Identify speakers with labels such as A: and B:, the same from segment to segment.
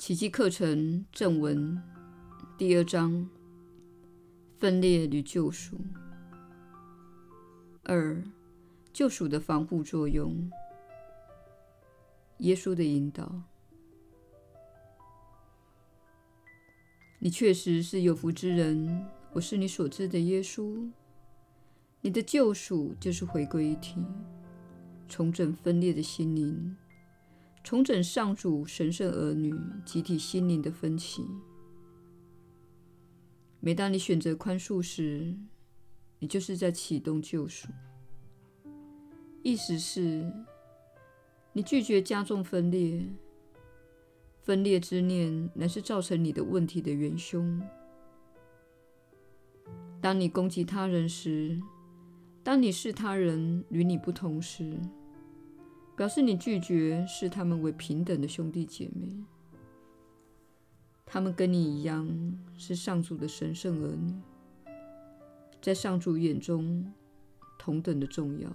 A: 奇迹课程正文第二章：分裂与救赎。二、救赎的防护作用。耶稣的引导。你确实是有福之人。我是你所知的耶稣。你的救赎就是回归一体，重整分裂的心灵。重整上主神圣儿女集体心灵的分歧。每当你选择宽恕时，你就是在启动救赎。意思是，你拒绝加重分裂。分裂之念乃是造成你的问题的元凶。当你攻击他人时，当你视他人与你不同时，表示你拒绝视他们为平等的兄弟姐妹，他们跟你一样是上主的神圣儿女，在上主眼中同等的重要。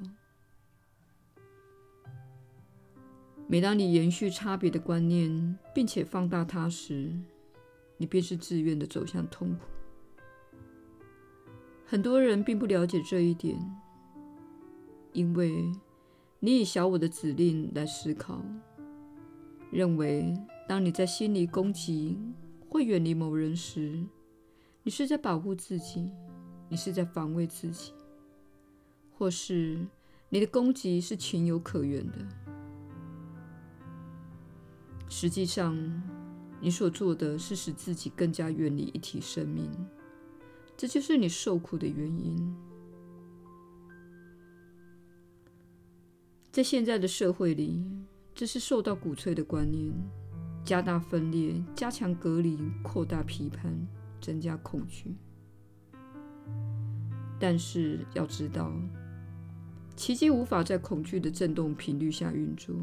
A: 每当你延续差别的观念，并且放大它时，你便是自愿的走向痛苦。很多人并不了解这一点，因为。你以小我的指令来思考，认为当你在心里攻击或远离某人时，你是在保护自己，你是在防卫自己，或是你的攻击是情有可原的。实际上，你所做的是使自己更加远离一体生命，这就是你受苦的原因。在现在的社会里，这是受到鼓吹的观念：加大分裂、加强隔离、扩大批判、增加恐惧。但是要知道，奇迹无法在恐惧的振动频率下运作。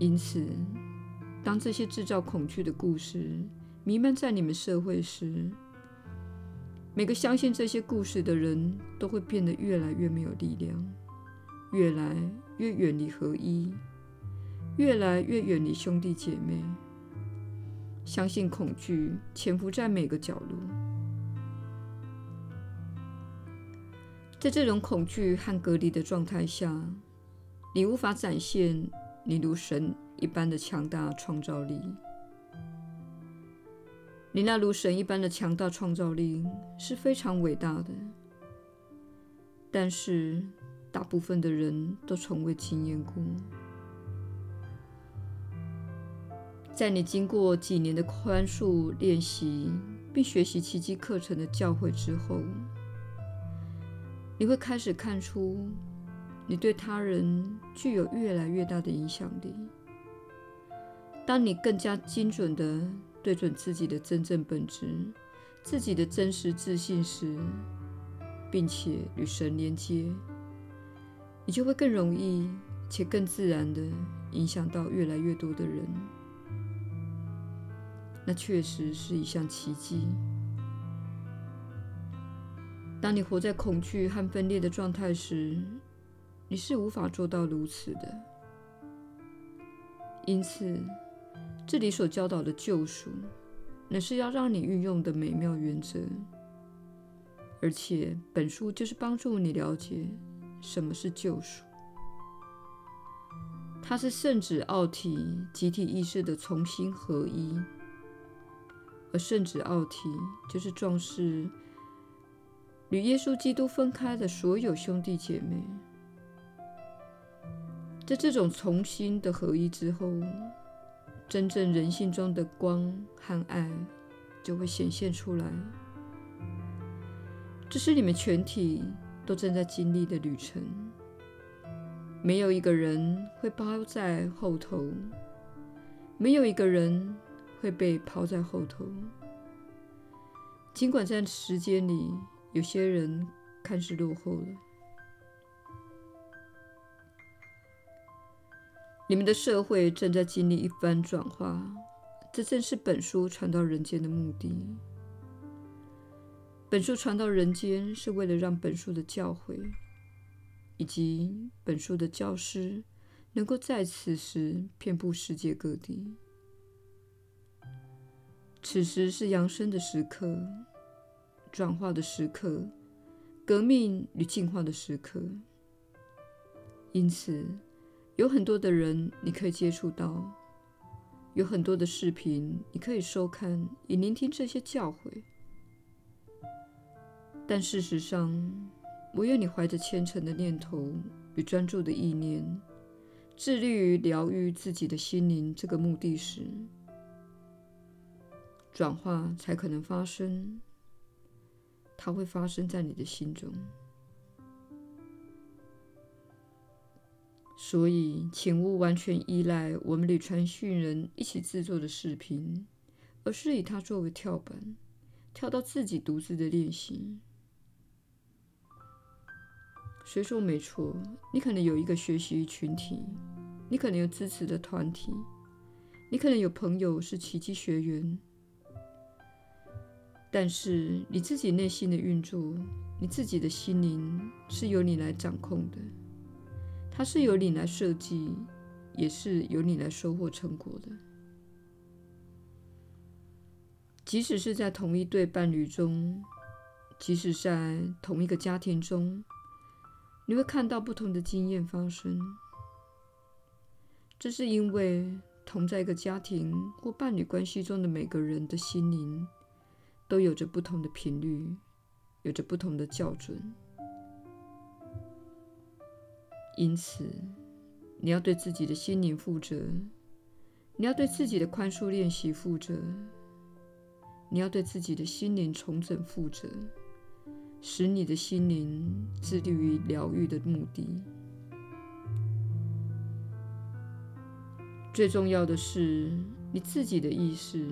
A: 因此，当这些制造恐惧的故事弥漫在你们社会时，每个相信这些故事的人都会变得越来越没有力量，越来越远离合一，越来越远离兄弟姐妹。相信恐惧潜伏在每个角落，在这种恐惧和隔离的状态下，你无法展现你如神一般的强大创造力。你那如神一般的强大创造力是非常伟大的，但是大部分的人都从未经验过。在你经过几年的宽恕练习，并学习奇迹课程的教诲之后，你会开始看出你对他人具有越来越大的影响力。当你更加精准地对准自己的真正本质、自己的真实自信时，并且与神连接，你就会更容易且更自然地影响到越来越多的人。那确实是一项奇迹。当你活在恐惧和分裂的状态时，你是无法做到如此的。因此，这里所教导的救赎，乃是要让你运用的美妙原则，而且本书就是帮助你了解什么是救赎。它是圣子奥体集体意识的重新合一，而圣子奥体就是壮士与耶稣基督分开的所有兄弟姐妹。在这种重新的合一之后，真正人性中的光和爱就会显现出来。这是你们全体都正在经历的旅程。没有一个人会抛在后头，没有一个人会被抛在后头。尽管在时间里，有些人看似落后了。你们的社会正在经历一番转化，这正是本书传到人间的目的。本书传到人间是为了让本书的教诲以及本书的教师能够在此时遍布世界各地。此时是扬升的时刻，转化的时刻，革命与进化的时刻。因此，有很多的人你可以接触到，有很多的视频你可以收看，以聆听这些教诲。但事实上，唯有你怀着虔诚的念头与专注的意念，致力于疗愈自己的心灵这个目的时，转化才可能发生。它会发生在你的心中。所以，请勿完全依赖我们与传讯人一起制作的视频，而是以它作为跳板，跳到自己独自的练习。虽说没错，你可能有一个学习群体，你可能有支持的团体，你可能有朋友是奇迹学员，但是你自己内心的运作，你自己的心灵是由你来掌控的。它是由你来设计，也是由你来收获成果的。即使是在同一对伴侣中，即使在同一个家庭中，你会看到不同的经验发生。这是因为同在一个家庭或伴侣关系中的每个人的心灵，都有着不同的频率，有着不同的校准。因此，你要对自己的心灵负责，你要对自己的宽恕练习负责，你要对自己的心灵重整负责，使你的心灵致力于疗愈的目的。最重要的是你自己的意识。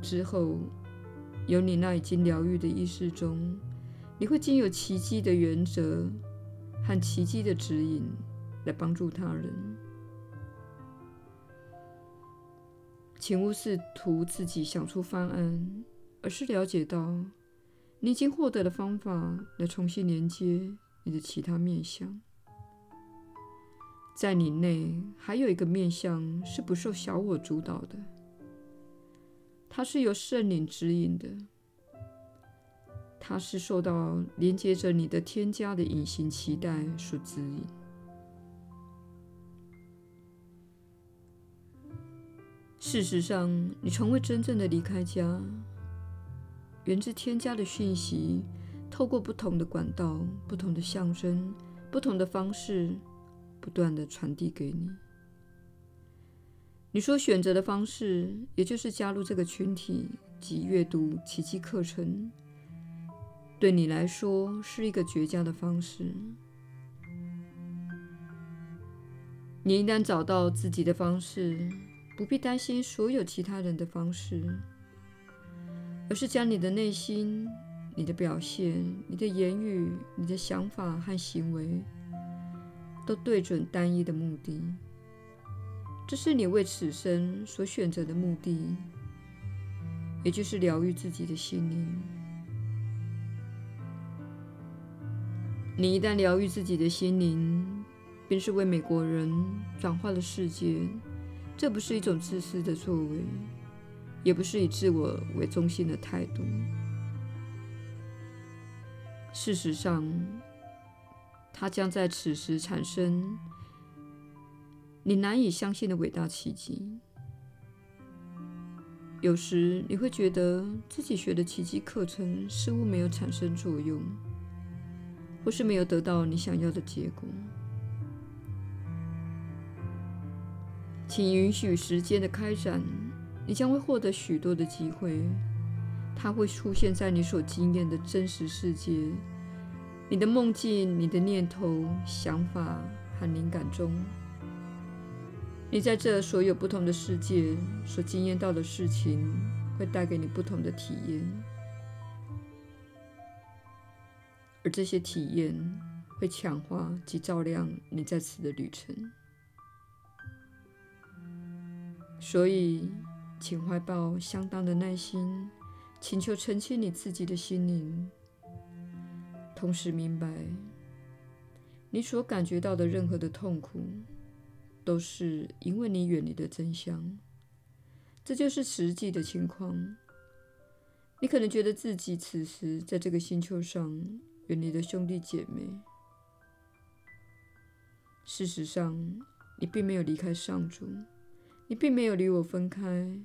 A: 之后，由你那已经疗愈的意识中，你会经由奇迹的原则。和奇迹的指引来帮助他人，请勿试图自己想出方案，而是了解到你已经获得了方法来重新连接你的其他面向。在你内还有一个面向是不受小我主导的，它是由圣灵指引的。它是受到连接着你的添加的隐形脐带所指引。事实上，你从未真正的离开家。源自添加的讯息，透过不同的管道、不同的象征、不同的方式，不断的传递给你。你所选择的方式，也就是加入这个群体及阅读奇迹课程。对你来说是一个绝佳的方式。你一旦找到自己的方式，不必担心所有其他人的方式，而是将你的内心、你的表现、你的言语、你的想法和行为，都对准单一的目的。这是你为此生所选择的目的，也就是疗愈自己的心灵。你一旦疗愈自己的心灵，便是为美国人转化了世界。这不是一种自私的作为，也不是以自我为中心的态度。事实上，它将在此时产生你难以相信的伟大奇迹。有时你会觉得自己学的奇迹课程似乎没有产生作用。或是没有得到你想要的结果，请允许时间的开展，你将会获得许多的机会，它会出现在你所经验的真实世界、你的梦境、你的念头、想法和灵感中。你在这所有不同的世界所经验到的事情，会带给你不同的体验。而这些体验会强化及照亮你在此的旅程，所以，请怀抱相当的耐心，请求澄清你自己的心灵，同时明白，你所感觉到的任何的痛苦，都是因为你远离的真相。这就是实际的情况。你可能觉得自己此时在这个星球上远离的兄弟姐妹，事实上，你并没有离开上主，你并没有离我分开，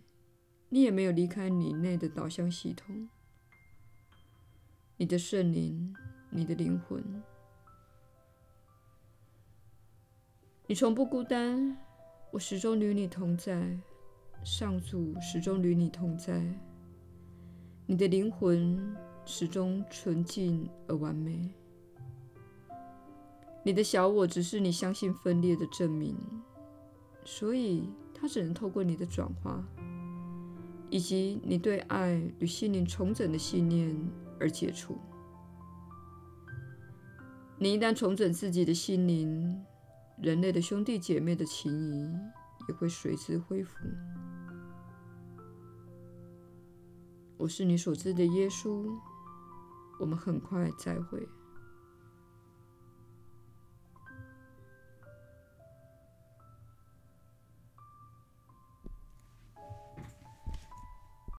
A: 你也没有离开你内的导向系统，你的圣灵，你的灵魂，你从不孤单，我始终与你同在，上主始终与你同在。你的灵魂始终纯净而完美。你的小我只是你相信分裂的证明，所以它只能透过你的转化，以及你对爱与心灵重整的信念而解除。你一旦重整自己的心灵，人类的兄弟姐妹的情谊也会随之恢复。我是你所知的耶稣，我们很快再会。